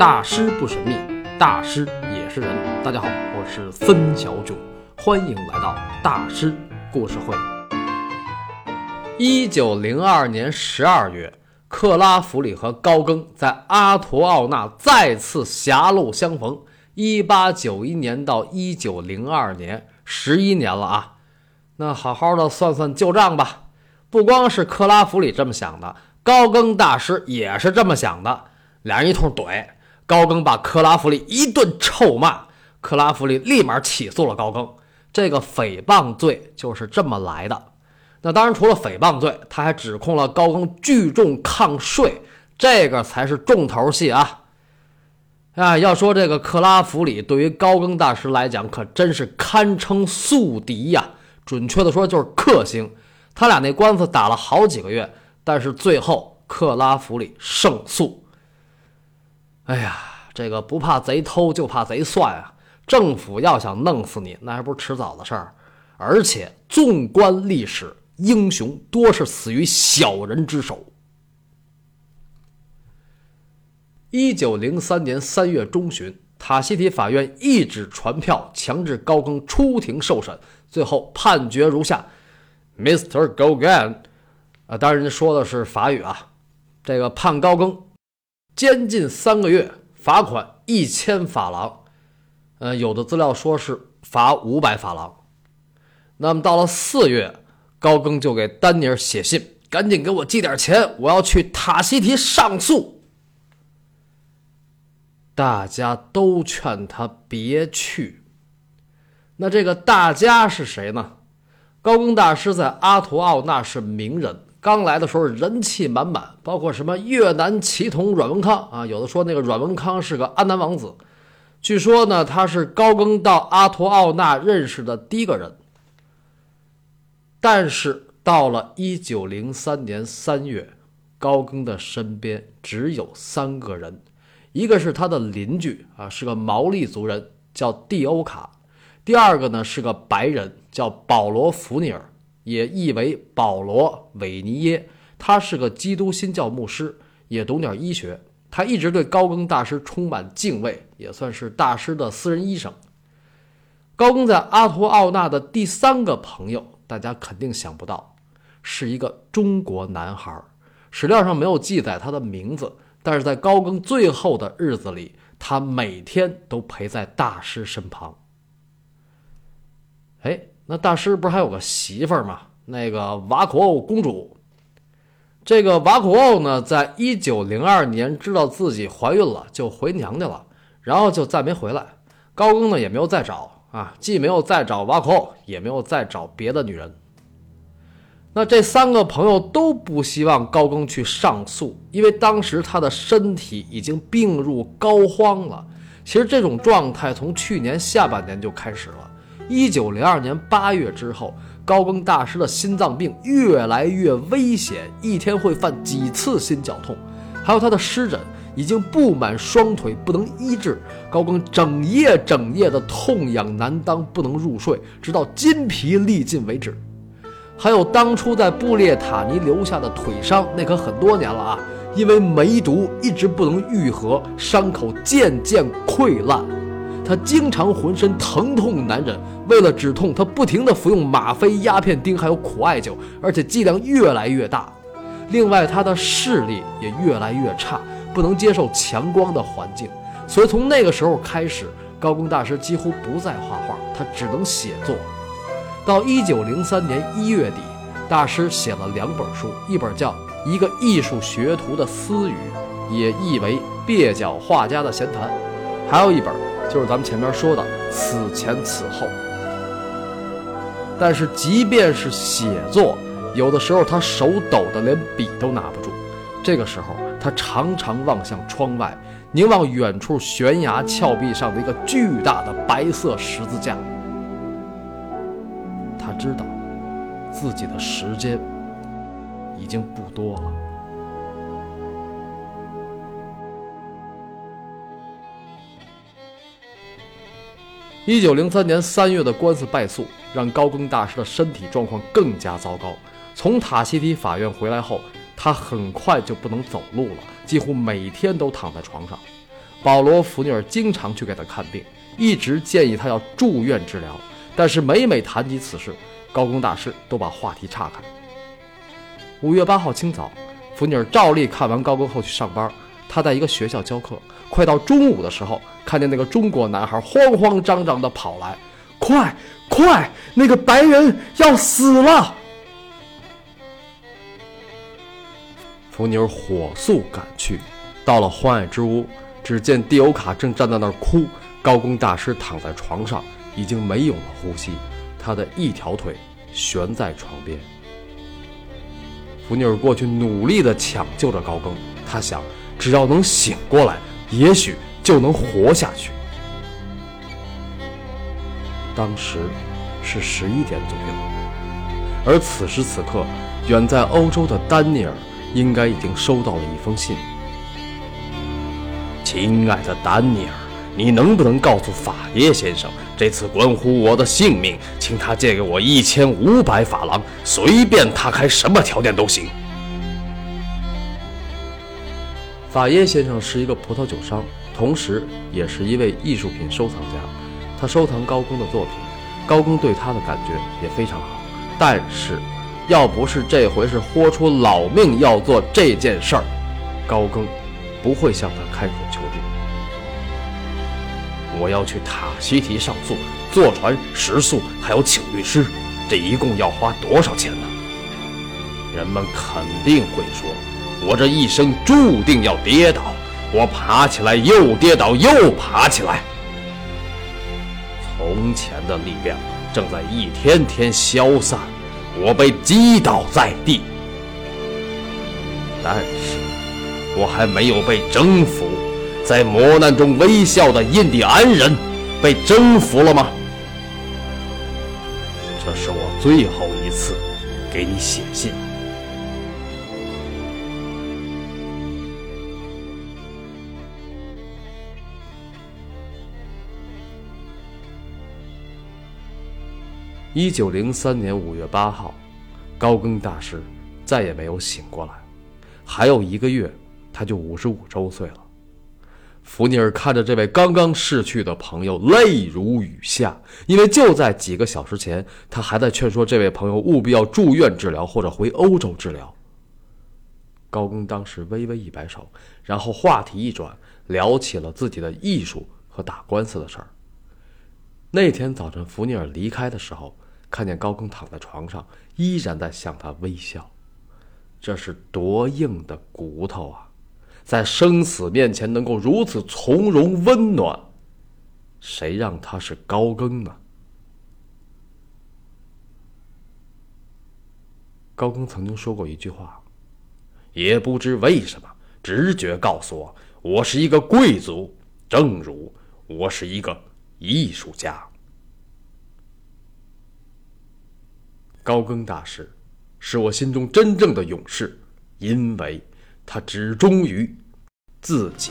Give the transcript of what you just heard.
大师不神秘，大师也是人。大家好，我是孙小九，欢迎来到大师故事会。一九零二年十二月，克拉弗里和高更在阿图奥纳再次狭路相逢。一八九一年到一九零二年，十一年了啊！那好好的算算旧账吧。不光是克拉弗里这么想的，高更大师也是这么想的。俩人一通怼，高更把克拉弗里一顿臭骂，克拉弗里立马起诉了高更。这个诽谤罪就是这么来的。那当然，除了诽谤罪，他还指控了高更聚众抗税，这个才是重头戏啊！啊，要说这个克拉弗里对于高更大师来讲，可真是堪称宿敌呀。准确的说，就是克星。他俩那官司打了好几个月，但是最后克拉弗里胜诉。哎呀，这个不怕贼偷，就怕贼算啊！政府要想弄死你，那还不是迟早的事儿。而且纵观历史，英雄多是死于小人之手。一九零三年三月中旬，塔希提法院一纸传票，强制高更出庭受审。最后判决如下：Mr. Gogan，啊，当然人家说的是法语啊，这个判高更。监禁三个月，罚款一千法郎。呃，有的资料说是罚五百法郎。那么到了四月，高更就给丹尼尔写信，赶紧给我寄点钱，我要去塔希提上诉。大家都劝他别去。那这个大家是谁呢？高更大师在阿图奥那是名人。刚来的时候人气满满，包括什么越南奇童阮文康啊，有的说那个阮文康是个安南王子，据说呢他是高更到阿图奥纳认识的第一个人。但是到了一九零三年三月，高更的身边只有三个人，一个是他的邻居啊，是个毛利族人，叫蒂欧卡；第二个呢是个白人，叫保罗·福尼尔。也译为保罗·韦尼耶，他是个基督新教牧师，也懂点医学。他一直对高更大师充满敬畏，也算是大师的私人医生。高更在阿图奥纳的第三个朋友，大家肯定想不到，是一个中国男孩。史料上没有记载他的名字，但是在高更最后的日子里，他每天都陪在大师身旁。哎。那大师不是还有个媳妇儿吗？那个瓦库欧公主。这个瓦库欧呢，在一九零二年知道自己怀孕了，就回娘家了，然后就再没回来。高更呢，也没有再找啊，既没有再找瓦库欧，也没有再找别的女人。那这三个朋友都不希望高更去上诉，因为当时他的身体已经病入膏肓了。其实这种状态从去年下半年就开始了。一九零二年八月之后，高更大师的心脏病越来越危险，一天会犯几次心绞痛，还有他的湿疹已经布满双腿，不能医治。高更整夜整夜的痛痒难当，不能入睡，直到筋疲力尽为止。还有当初在布列塔尼留下的腿伤，那可很多年了啊，因为梅毒一直不能愈合，伤口渐渐溃烂。他经常浑身疼痛难忍，为了止痛，他不停地服用吗啡、鸦片锭，还有苦艾酒，而且剂量越来越大。另外，他的视力也越来越差，不能接受强光的环境。所以从那个时候开始，高更大师几乎不再画画，他只能写作。到一九零三年一月底，大师写了两本书，一本叫《一个艺术学徒的私语》，也译为《蹩脚画家的闲谈》，还有一本。就是咱们前面说的此前此后，但是即便是写作，有的时候他手抖的连笔都拿不住。这个时候，他常常望向窗外，凝望远处悬崖峭壁上的一个巨大的白色十字架。他知道，自己的时间已经不多了。一九零三年三月的官司败诉，让高更大师的身体状况更加糟糕。从塔希提法院回来后，他很快就不能走路了，几乎每天都躺在床上。保罗·福尼尔经常去给他看病，一直建议他要住院治疗。但是每每谈及此事，高更大师都把话题岔开。五月八号清早，福尼尔照例看完高更后去上班。他在一个学校教课，快到中午的时候，看见那个中国男孩慌慌张张地跑来：“快快，那个白人要死了！”福尼尔火速赶去，到了欢爱之屋，只见蒂欧卡正站在那儿哭，高更大师躺在床上，已经没有了呼吸，他的一条腿悬在床边。福尼尔过去努力地抢救着高更，他想。只要能醒过来，也许就能活下去。当时是十一点左右，而此时此刻，远在欧洲的丹尼尔应该已经收到了一封信。亲爱的丹尼尔，你能不能告诉法耶先生，这次关乎我的性命，请他借给我一千五百法郎，随便他开什么条件都行。法耶先生是一个葡萄酒商，同时也是一位艺术品收藏家。他收藏高更的作品，高更对他的感觉也非常好。但是，要不是这回是豁出老命要做这件事儿，高更不会向他开口求助。我要去塔西提上诉，坐船、食宿，还有请律师，这一共要花多少钱呢？人们肯定会说。我这一生注定要跌倒，我爬起来又跌倒又爬起来。从前的力量正在一天天消散，我被击倒在地。但是，我还没有被征服。在磨难中微笑的印第安人，被征服了吗？这是我最后一次给你写信。一九零三年五月八号，高更大师再也没有醒过来。还有一个月，他就五十五周岁了。福尼尔看着这位刚刚逝去的朋友，泪如雨下。因为就在几个小时前，他还在劝说这位朋友务必要住院治疗或者回欧洲治疗。高更当时微微一摆手，然后话题一转，聊起了自己的艺术和打官司的事儿。那天早晨，福尼尔离开的时候，看见高更躺在床上，依然在向他微笑。这是多硬的骨头啊，在生死面前能够如此从容温暖，谁让他是高更呢？高更曾经说过一句话，也不知为什么，直觉告诉我，我是一个贵族，正如我是一个。艺术家高更大师，是我心中真正的勇士，因为他只忠于自己。